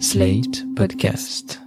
Slate Podcast.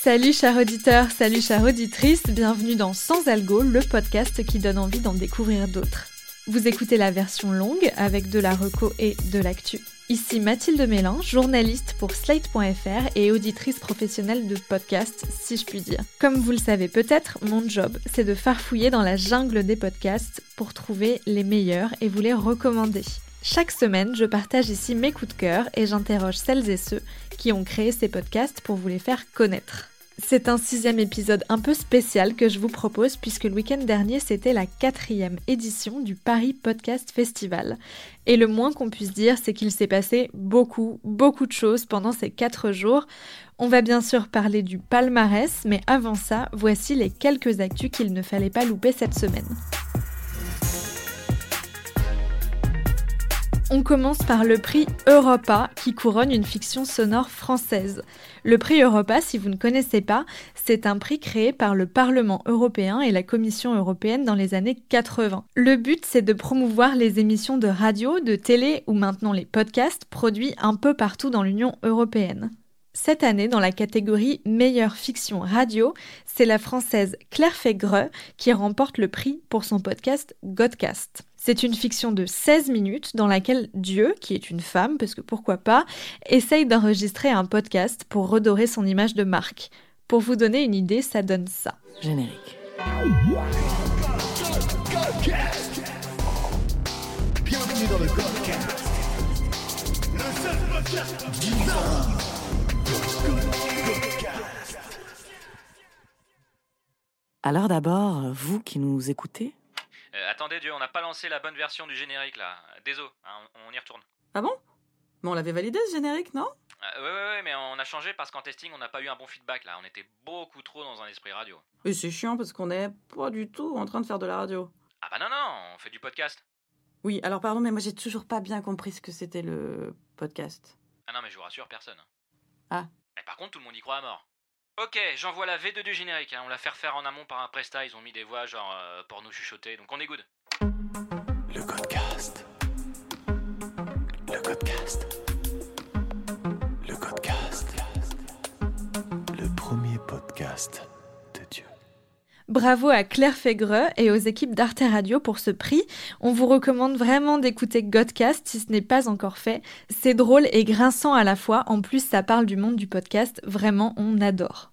Salut chers auditeurs, salut chères auditrices, bienvenue dans Sans Algo, le podcast qui donne envie d'en découvrir d'autres. Vous écoutez la version longue avec de la reco et de l'actu. Ici Mathilde Mélin, journaliste pour Slate.fr et auditrice professionnelle de podcast, si je puis dire. Comme vous le savez peut-être, mon job, c'est de farfouiller dans la jungle des podcasts pour trouver les meilleurs et vous les recommander. Chaque semaine, je partage ici mes coups de cœur et j'interroge celles et ceux qui ont créé ces podcasts pour vous les faire connaître. C'est un sixième épisode un peu spécial que je vous propose puisque le week-end dernier c'était la quatrième édition du Paris Podcast Festival. Et le moins qu'on puisse dire c'est qu'il s'est passé beaucoup, beaucoup de choses pendant ces quatre jours. On va bien sûr parler du palmarès, mais avant ça, voici les quelques actus qu'il ne fallait pas louper cette semaine. On commence par le prix Europa qui couronne une fiction sonore française. Le prix Europa, si vous ne connaissez pas, c'est un prix créé par le Parlement européen et la Commission européenne dans les années 80. Le but, c'est de promouvoir les émissions de radio, de télé ou maintenant les podcasts produits un peu partout dans l'Union européenne. Cette année, dans la catégorie meilleure fiction radio, c'est la française Claire Fégreux qui remporte le prix pour son podcast Godcast. C'est une fiction de 16 minutes dans laquelle Dieu, qui est une femme, parce que pourquoi pas, essaye d'enregistrer un podcast pour redorer son image de marque. Pour vous donner une idée, ça donne ça. Générique. Bienvenue dans le Godcast. Le seul podcast du Godcast. Alors d'abord, vous qui nous écoutez Euh, attendez Dieu, on n'a pas lancé la bonne version du générique là. Désolé, hein, on, on y retourne. Ah bon? Mais on l'avait validé ce générique, non? Euh, ouais, ouais, ouais, mais on a changé parce qu'en testing, on n'a pas eu un bon feedback là. On était beaucoup trop dans un esprit radio. Et c'est chiant parce qu'on est pas du tout en train de faire de la radio. Ah bah non, non, on fait du podcast. Oui, alors pardon, mais moi j'ai toujours pas bien compris ce que c'était le podcast. Ah non, mais je vous rassure, personne. Ah. Mais par contre, tout le monde y croit à mort. Ok, j'envoie la V2 du générique. hein. On l'a fait refaire en amont par un presta. Ils ont mis des voix genre euh, porno chuchoté, donc on est good. Le Godcast. Le Godcast. Le Godcast. Le premier podcast. Bravo à Claire Fégreux et aux équipes d'Arte Radio pour ce prix. On vous recommande vraiment d'écouter Godcast si ce n'est pas encore fait. C'est drôle et grinçant à la fois. En plus, ça parle du monde du podcast. Vraiment, on adore.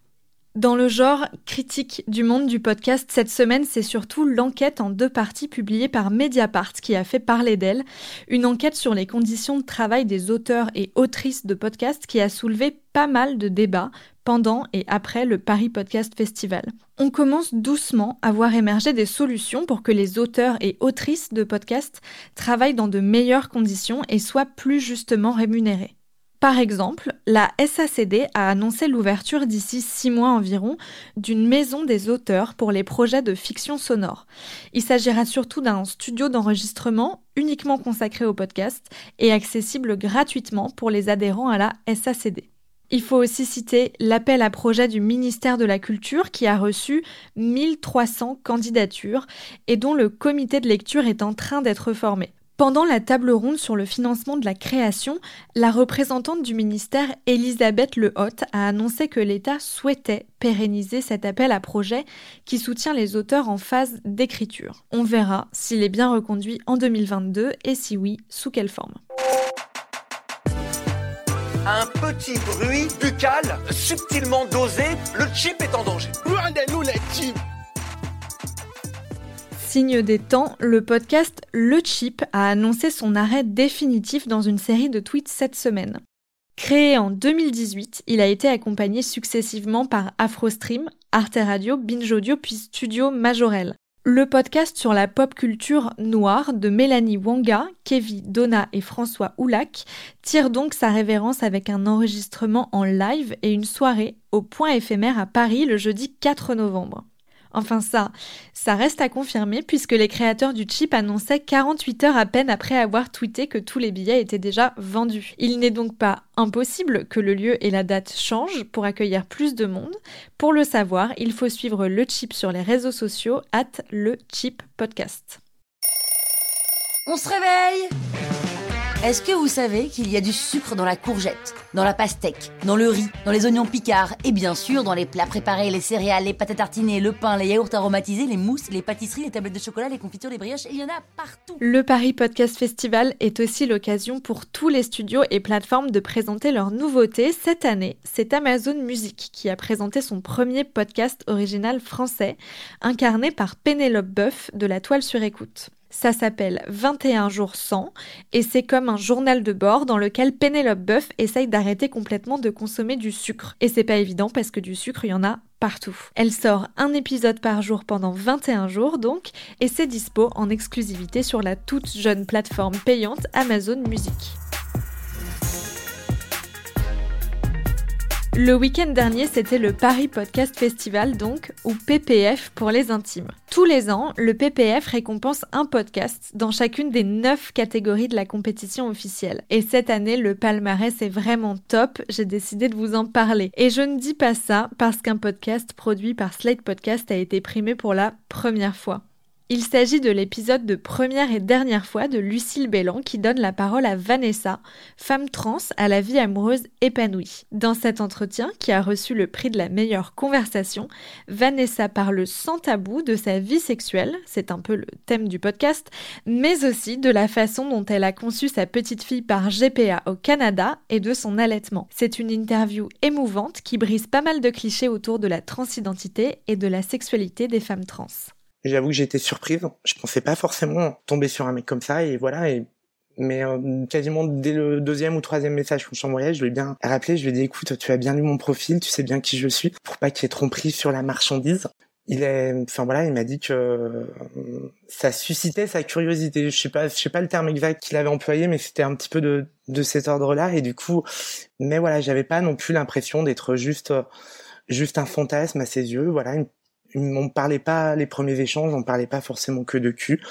Dans le genre critique du monde du podcast, cette semaine, c'est surtout l'enquête en deux parties publiée par Mediapart qui a fait parler d'elle. Une enquête sur les conditions de travail des auteurs et autrices de podcasts qui a soulevé pas mal de débats pendant et après le Paris Podcast Festival. On commence doucement à voir émerger des solutions pour que les auteurs et autrices de podcasts travaillent dans de meilleures conditions et soient plus justement rémunérés. Par exemple, la SACD a annoncé l'ouverture d'ici six mois environ d'une maison des auteurs pour les projets de fiction sonore. Il s'agira surtout d'un studio d'enregistrement uniquement consacré au podcast et accessible gratuitement pour les adhérents à la SACD. Il faut aussi citer l'appel à projet du ministère de la Culture qui a reçu 1300 candidatures et dont le comité de lecture est en train d'être formé. Pendant la table ronde sur le financement de la création, la représentante du ministère, Elisabeth Lehotte, a annoncé que l'État souhaitait pérenniser cet appel à projet qui soutient les auteurs en phase d'écriture. On verra s'il est bien reconduit en 2022 et si oui, sous quelle forme. Un petit bruit buccal subtilement dosé, le chip est en danger. Rendez-nous les types. Signe des temps, le podcast Le Chip a annoncé son arrêt définitif dans une série de tweets cette semaine. Créé en 2018, il a été accompagné successivement par AfroStream, Arte Radio, Binge Audio puis Studio Majorel. Le podcast sur la pop culture noire de Mélanie Wanga, Kevin Donna et François Oulac tire donc sa révérence avec un enregistrement en live et une soirée au point éphémère à Paris le jeudi 4 novembre. Enfin ça, ça reste à confirmer puisque les créateurs du chip annonçaient 48 heures à peine après avoir tweeté que tous les billets étaient déjà vendus. Il n'est donc pas impossible que le lieu et la date changent pour accueillir plus de monde. Pour le savoir, il faut suivre le chip sur les réseaux sociaux at le chip podcast. On se réveille Est-ce que vous savez qu'il y a du sucre dans la courgette, dans la pastèque, dans le riz, dans les oignons picards et bien sûr dans les plats préparés, les céréales, les pâtes à le pain, les yaourts aromatisés, les mousses, les pâtisseries, les tablettes de chocolat, les confitures, les brioches, il y en a partout. Le Paris Podcast Festival est aussi l'occasion pour tous les studios et plateformes de présenter leurs nouveautés. Cette année, c'est Amazon Music qui a présenté son premier podcast original français, incarné par Pénélope Boeuf de la Toile sur écoute. Ça s'appelle 21 jours sans et c'est comme un journal de bord dans lequel Pénélope Boeuf essaye d'arrêter complètement de consommer du sucre. Et c'est pas évident parce que du sucre, il y en a partout. Elle sort un épisode par jour pendant 21 jours donc et c'est dispo en exclusivité sur la toute jeune plateforme payante Amazon Music. Le week-end dernier, c'était le Paris Podcast Festival, donc, ou PPF pour les intimes. Tous les ans, le PPF récompense un podcast dans chacune des neuf catégories de la compétition officielle. Et cette année, le palmarès est vraiment top, j'ai décidé de vous en parler. Et je ne dis pas ça parce qu'un podcast produit par Slate Podcast a été primé pour la première fois. Il s'agit de l'épisode de première et dernière fois de Lucille Bélan qui donne la parole à Vanessa, femme trans à la vie amoureuse épanouie. Dans cet entretien, qui a reçu le prix de la meilleure conversation, Vanessa parle sans tabou de sa vie sexuelle, c'est un peu le thème du podcast, mais aussi de la façon dont elle a conçu sa petite fille par GPA au Canada et de son allaitement. C'est une interview émouvante qui brise pas mal de clichés autour de la transidentité et de la sexualité des femmes trans. J'avoue que j'étais surprise. Je pensais pas forcément tomber sur un mec comme ça et voilà. Et mais euh, quasiment dès le deuxième ou troisième message qu'on s'envoyait, je lui ai bien rappelé, je lui ai dit écoute, tu as bien lu mon profil, tu sais bien qui je suis, pour pas qu'il y ait tromperie sur la marchandise. Il est, enfin voilà, il m'a dit que euh, ça suscitait sa curiosité. Je sais pas, je sais pas le terme exact qu'il avait employé, mais c'était un petit peu de de cet ordre-là. Et du coup, mais voilà, j'avais pas non plus l'impression d'être juste juste un fantasme à ses yeux. Voilà, on parlait pas les premiers échanges, on parlait pas forcément que de cul.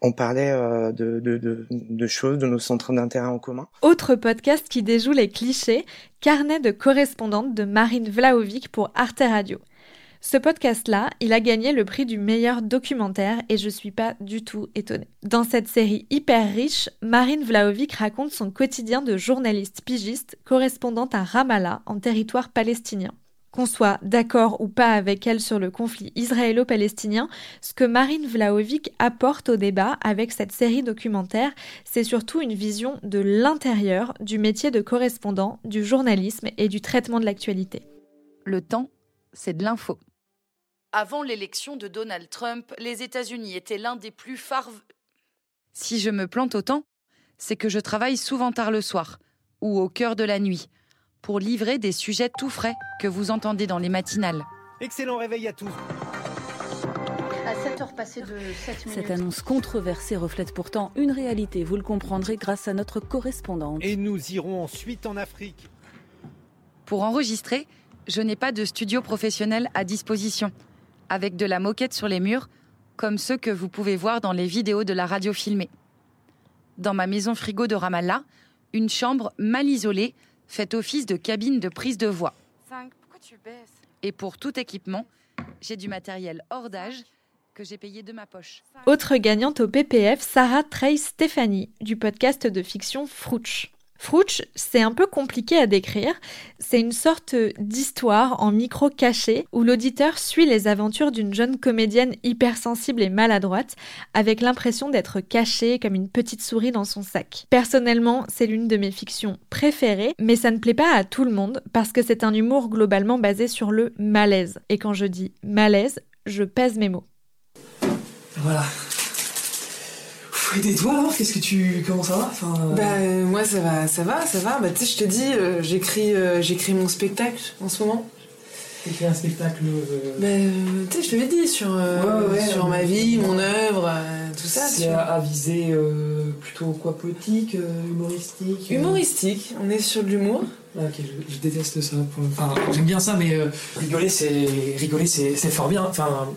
On parlait euh, de, de, choses, de nos centres d'intérêt en commun. Autre podcast qui déjoue les clichés, Carnet de correspondante de Marine Vlaovic pour Arte Radio. Ce podcast-là, il a gagné le prix du meilleur documentaire et je suis pas du tout étonnée. Dans cette série hyper riche, Marine Vlaovic raconte son quotidien de journaliste pigiste correspondante à Ramallah en territoire palestinien. Qu'on soit d'accord ou pas avec elle sur le conflit israélo-palestinien, ce que Marine Vlaovic apporte au débat avec cette série documentaire, c'est surtout une vision de l'intérieur du métier de correspondant, du journalisme et du traitement de l'actualité. Le temps, c'est de l'info. Avant l'élection de Donald Trump, les États-Unis étaient l'un des plus phares. Si je me plante autant, c'est que je travaille souvent tard le soir ou au cœur de la nuit pour livrer des sujets tout frais que vous entendez dans les matinales. Excellent réveil à tous. À 7 heures passées de 7 minutes. Cette annonce controversée reflète pourtant une réalité, vous le comprendrez grâce à notre correspondante. Et nous irons ensuite en Afrique. Pour enregistrer, je n'ai pas de studio professionnel à disposition, avec de la moquette sur les murs, comme ceux que vous pouvez voir dans les vidéos de la radio filmée. Dans ma maison frigo de Ramallah, une chambre mal isolée fait office de cabine de prise de voix. pourquoi tu baisses? Et pour tout équipement, j'ai du matériel hors d'âge que j'ai payé de ma poche. Autre gagnante au PPF, Sarah Trey Stéphanie, du podcast de fiction Frouch. Frouch, c'est un peu compliqué à décrire. C'est une sorte d'histoire en micro caché où l'auditeur suit les aventures d'une jeune comédienne hypersensible et maladroite avec l'impression d'être cachée comme une petite souris dans son sac. Personnellement, c'est l'une de mes fictions préférées, mais ça ne plaît pas à tout le monde parce que c'est un humour globalement basé sur le malaise. Et quand je dis malaise, je pèse mes mots. Voilà, et toi alors Qu'est-ce que tu. Comment ça va enfin, euh, Bah, euh, moi ça va, ça va, ça va. Bah, tu sais, je te dis, euh, j'écris, j'écris mon spectacle en ce moment. T'écris un spectacle. Bah, tu sais, je te l'ai dit, sur, sur ma vie, mon œuvre, tout ça. C'est à, viser plutôt quoi Poétique, humoristique Humoristique, on est sur de l'humour. Ah, ok, je, déteste ça. Enfin, j'aime bien ça, mais rigoler, c'est rigoler, c'est fort bien. Enfin,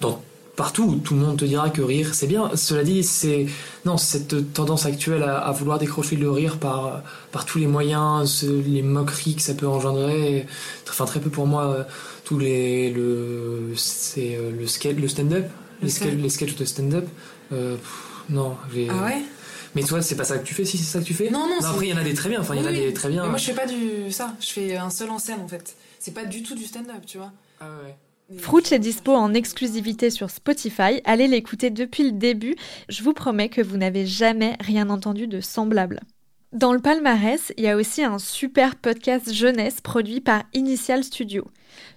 dans partout tout le monde te dira que rire c'est bien. Cela dit, c'est non cette tendance actuelle à, vouloir décrocher le rire par par tous les moyens, les moqueries que ça peut engendrer. Enfin très peu pour moi tous les le c'est euh, le skate le stand-up, les, sketchs de stand-up. Euh, non, ah ouais? Mais toi, c'est pas ça que tu fais si c'est ça que tu fais? Non, non. c'est- après, il y en a des très bien. Enfin, il y en a Oui, des oui. très bien. Mais moi, je fais pas du ça. Je fais un seul en scène en fait. C'est pas du tout du stand-up, tu vois. Ah ouais. Fruitch est dispo en exclusivité sur Spotify. Allez l'écouter depuis le début. Je vous promets que vous n'avez jamais rien entendu de semblable. Dans le palmarès, il y a aussi un super podcast jeunesse produit par Initial Studio.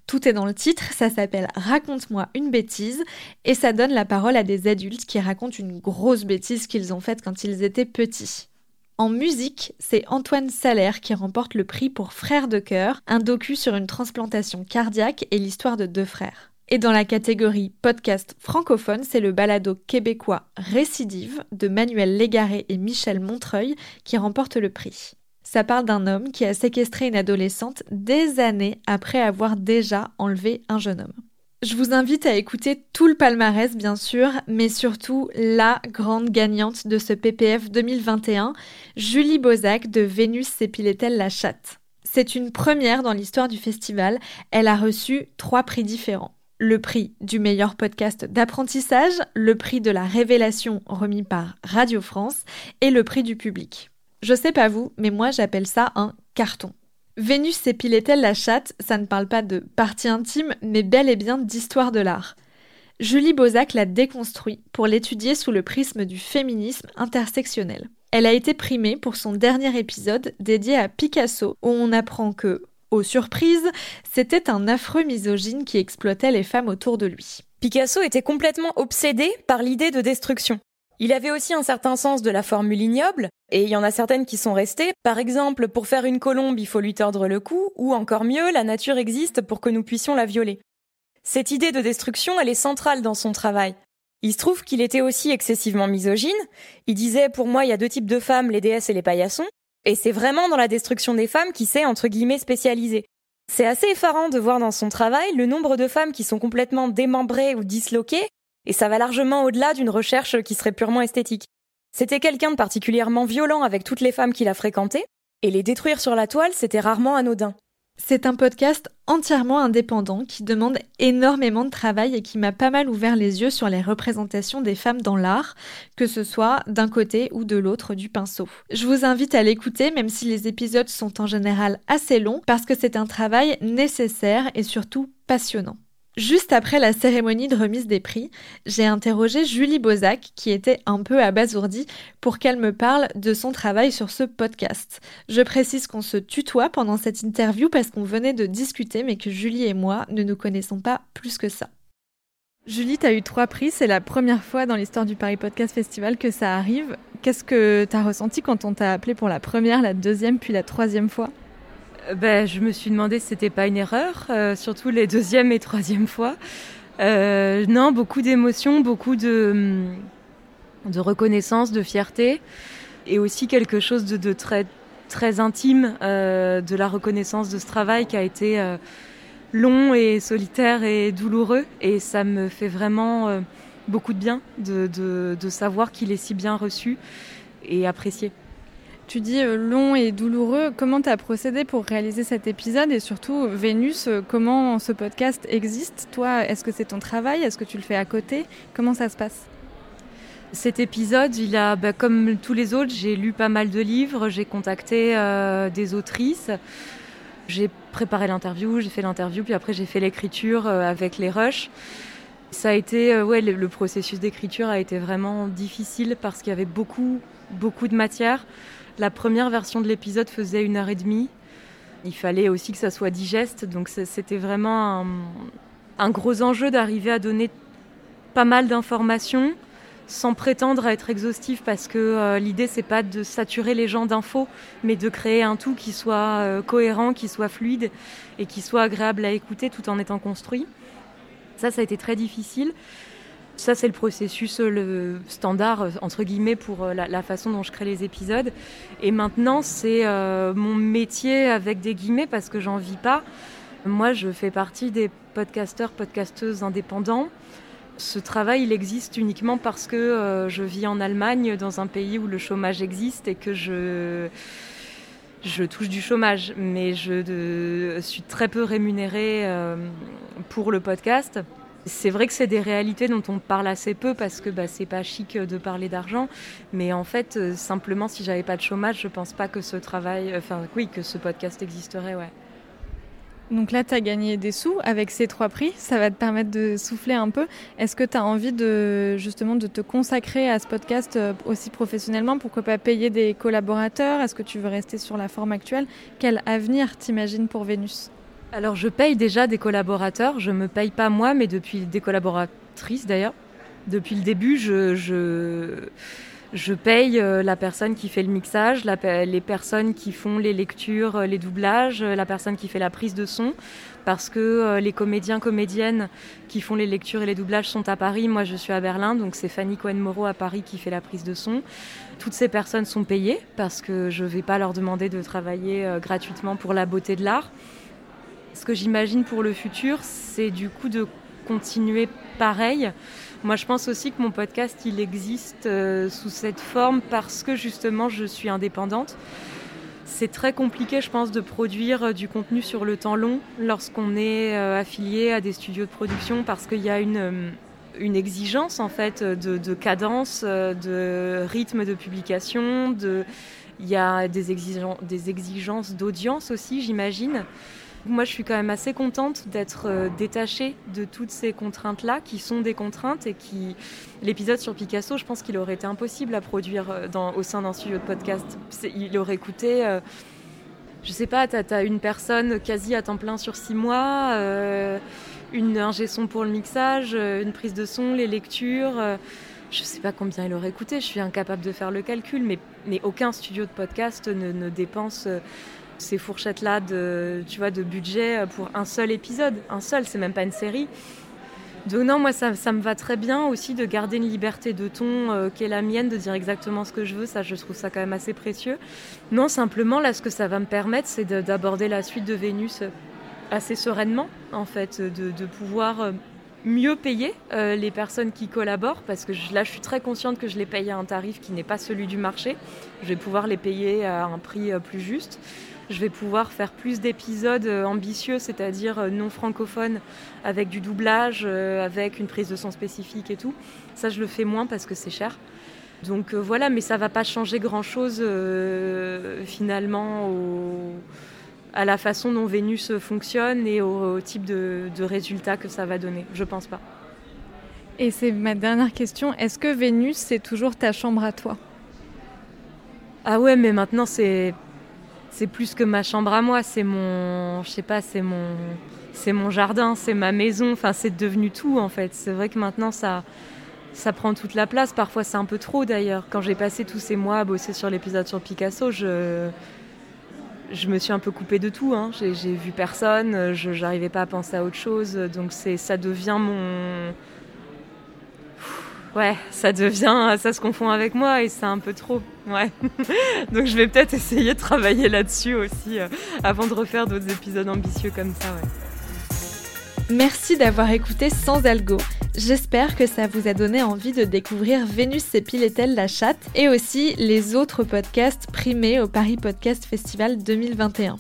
Tout est dans le titre, ça s'appelle Raconte-moi une bêtise et ça donne la parole à des adultes qui racontent une grosse bêtise qu'ils ont faite quand ils étaient petits. En musique, c'est Antoine Salaire qui remporte le prix pour Frères de cœur, un docu sur une transplantation cardiaque et l'histoire de deux frères. Et dans la catégorie podcast francophone, c'est le balado québécois Récidive de Manuel Légaré et Michel Montreuil qui remporte le prix. Ça parle d'un homme qui a séquestré une adolescente des années après avoir déjà enlevé un jeune homme. Je vous invite à écouter tout le palmarès, bien sûr, mais surtout la grande gagnante de ce PPF 2021, Julie Bozac de Vénus s'épilait-elle la chatte? C'est une première dans l'histoire du festival. Elle a reçu trois prix différents. Le prix du meilleur podcast d'apprentissage, le prix de la révélation remis par Radio France et le prix du public. Je sais pas vous, mais moi j'appelle ça un carton. Vénus s'épilait-elle la chatte? Ça ne parle pas de partie intime, mais bel et bien d'histoire de l'art. Julie Bozac l'a déconstruit pour l'étudier sous le prisme du féminisme intersectionnel. Elle a été primée pour son dernier épisode dédié à Picasso, où on apprend que, aux surprises, c'était un affreux misogyne qui exploitait les femmes autour de lui. Picasso était complètement obsédé par l'idée de destruction. Il avait aussi un certain sens de la formule ignoble, et il y en a certaines qui sont restées. Par exemple, pour faire une colombe, il faut lui tordre le cou, ou encore mieux, la nature existe pour que nous puissions la violer. Cette idée de destruction, elle est centrale dans son travail. Il se trouve qu'il était aussi excessivement misogyne. Il disait, pour moi, il y a deux types de femmes, les déesses et les paillassons. Et c'est vraiment dans la destruction des femmes qui s'est, entre guillemets, spécialisé. C'est assez effarant de voir dans son travail le nombre de femmes qui sont complètement démembrées ou disloquées, et ça va largement au-delà d'une recherche qui serait purement esthétique. C'était quelqu'un de particulièrement violent avec toutes les femmes qu'il a fréquentées, et les détruire sur la toile, c'était rarement anodin. C'est un podcast entièrement indépendant qui demande énormément de travail et qui m'a pas mal ouvert les yeux sur les représentations des femmes dans l'art, que ce soit d'un côté ou de l'autre du pinceau. Je vous invite à l'écouter même si les épisodes sont en général assez longs parce que c'est un travail nécessaire et surtout passionnant. Juste après la cérémonie de remise des prix, j'ai interrogé Julie Bozac, qui était un peu abasourdie, pour qu'elle me parle de son travail sur ce podcast. Je précise qu'on se tutoie pendant cette interview parce qu'on venait de discuter, mais que Julie et moi ne nous connaissons pas plus que ça. Julie, tu as eu trois prix, c'est la première fois dans l'histoire du Paris Podcast Festival que ça arrive. Qu'est-ce que tu as ressenti quand on t'a appelé pour la première, la deuxième, puis la troisième fois? Ben, je me suis demandé si c'était pas une erreur, euh, surtout les deuxième et troisième fois. Euh, non, beaucoup d'émotions, beaucoup de, hum, de reconnaissance, de fierté, et aussi quelque chose de, très, très intime euh, de la reconnaissance de ce travail qui a été long et solitaire et douloureux. Et ça me fait vraiment beaucoup de bien de, de, de savoir qu'il est si bien reçu et apprécié. Tu dis euh, long et douloureux. Comment tu as procédé pour réaliser cet épisode et surtout Vénus, euh, comment ce podcast existe? Toi, est-ce que c'est ton travail? Est-ce que tu le fais à côté? Comment ça se passe? Cet épisode, il a, bah, comme tous les autres, j'ai lu pas mal de livres, j'ai contacté euh, des autrices, j'ai préparé l'interview, j'ai fait l'interview, puis après j'ai fait l'écriture euh, avec les rushs. Ça a été, euh, ouais, le, processus d'écriture a été vraiment difficile parce qu'il y avait beaucoup, beaucoup de matière. La première version de l'épisode faisait une heure et demie. Il fallait aussi que ça soit digeste, donc c'était vraiment un, un, gros enjeu d'arriver à donner pas mal d'informations sans prétendre à être exhaustif parce que euh, l'idée c'est pas de saturer les gens d'infos mais de créer un tout qui soit euh, cohérent, qui soit fluide et qui soit agréable à écouter tout en étant construit. Ça ça a été très difficile. Ça, c'est le processus le standard, entre guillemets, pour la, la, façon dont je crée les épisodes. Et maintenant, c'est euh, mon métier avec des guillemets parce que j'en vis pas. Moi, je fais partie des podcasteurs, podcasteuses indépendants. Ce travail, il existe uniquement parce que euh, je vis en Allemagne, dans un pays où le chômage existe et que je, je touche du chômage. Mais je suis très peu rémunérée euh, pour le podcast C'est vrai que c'est des réalités dont on parle assez peu parce que bah, c'est pas chic de parler d'argent. Mais en fait, euh, simplement, si j'avais pas de chômage, je pense pas que ce travail, enfin, oui, que ce podcast existerait, ouais. Donc là, tu as gagné des sous avec ces trois prix. Ça va te permettre de souffler un peu. Est-ce que tu as envie de justement de te consacrer à ce podcast euh, aussi professionnellement? Pourquoi pas payer des collaborateurs? Est-ce que tu veux rester sur la forme actuelle? Quel avenir t'imagines pour Vénus? Alors, je paye déjà des collaborateurs. Je me paye pas moi, mais depuis des collaboratrices d'ailleurs. Depuis le début, je, je je paye euh, la personne qui fait le mixage, les personnes qui font les lectures, euh, les doublages, euh, la personne qui fait la prise de son, parce que les comédiens, comédiennes qui font les lectures et les doublages sont à Paris. Moi, je suis à Berlin, donc c'est Fanny Cohen-Moreau à Paris qui fait la prise de son. Toutes ces personnes sont payées parce que je ne vais pas leur demander de travailler gratuitement pour la beauté de l'art. Ce que j'imagine pour le futur, c'est du coup de continuer pareil moi, je pense aussi que mon podcast, il existe euh, sous cette forme parce que justement, je suis indépendante. C'est très compliqué, je pense, de produire euh, du contenu sur le temps long lorsqu'on est euh, affilié à des studios de production parce qu'il y a une, exigence en fait de, cadence, de rythme de publication, il y a des exigences d'audience aussi, j'imagine. Moi, je suis quand même assez contente d'être euh, détachée de toutes ces contraintes-là, qui sont des contraintes et qui. L'épisode sur Picasso, je pense qu'il aurait été impossible à produire euh, au sein d'un studio de podcast. Il aurait coûté. Euh, je sais pas, tu as, une personne quasi à temps plein sur six mois, une ingé son pour le mixage, une prise de son, les lectures. je sais pas combien il aurait coûté, je suis incapable de faire le calcul, mais, aucun studio de podcast ne dépense ces fourchettes-là de, tu vois, de budget pour un seul épisode. Un seul, c'est même pas une série. Donc non, moi ça, ça, me va très bien aussi de garder une liberté de ton euh, qui est la mienne, de dire exactement ce que je veux. Ça, je trouve ça quand même assez précieux. Non, simplement là, ce que ça va me permettre, c'est d'aborder la suite de Vénus assez sereinement, en fait, de, pouvoir euh, mieux payer euh, les personnes qui collaborent, parce que là, je suis très consciente que je les paye à un tarif qui n'est pas celui du marché. Je vais pouvoir les payer à un prix plus juste je vais pouvoir faire plus d'épisodes euh, ambitieux, c'est-à-dire euh, non francophones, avec du doublage, euh, avec une prise de son spécifique et tout. Ça, je le fais moins parce que c'est cher. Donc voilà, mais ça va pas changer grand-chose finalement à la façon dont Vénus fonctionne et au, type de, de résultats que ça va donner. Je pense pas. Et c'est ma dernière question. Est-ce que Vénus, c'est toujours ta chambre à toi? Ah ouais, mais maintenant c'est c'est plus que ma chambre à moi, c'est mon, je sais pas, c'est mon, c'est mon jardin, c'est ma maison. Enfin, c'est devenu tout en fait. C'est vrai que maintenant ça, ça prend toute la place. Parfois, c'est un peu trop d'ailleurs. Quand j'ai passé tous ces mois à bosser sur l'épisode sur Picasso, je, je me suis un peu coupée de tout. Hein. J'ai, vu personne, je n'arrivais pas à penser à autre chose. Donc c'est, ça devient mon ouais, ça devient, ça se confond avec moi et c'est un peu trop. Ouais. Donc je vais peut-être essayer de travailler là-dessus aussi euh, avant de refaire d'autres épisodes ambitieux comme ça. Merci d'avoir écouté Sans Algo. J'espère que ça vous a donné envie de découvrir Vénus et la chatte et aussi les autres podcasts primés au Paris Podcast Festival 2021.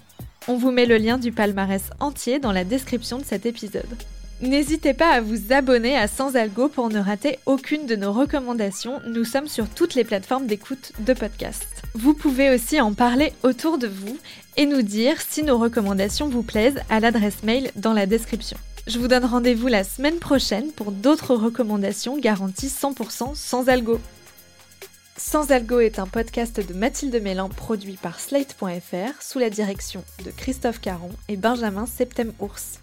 On vous met le lien du palmarès entier dans la description de cet épisode. N'hésitez pas à vous abonner à Sans Algo pour ne rater aucune de nos recommandations. Nous sommes sur toutes les plateformes d'écoute de podcasts. Vous pouvez aussi en parler autour de vous et nous dire si nos recommandations vous plaisent à l'adresse mail dans la description. Je vous donne rendez-vous la semaine prochaine pour d'autres recommandations garanties 100% sans algo. Sans Algo est un podcast de Mathilde Mélin produit par Slate.fr sous la direction de Christophe Caron et Benjamin Septem-Ours.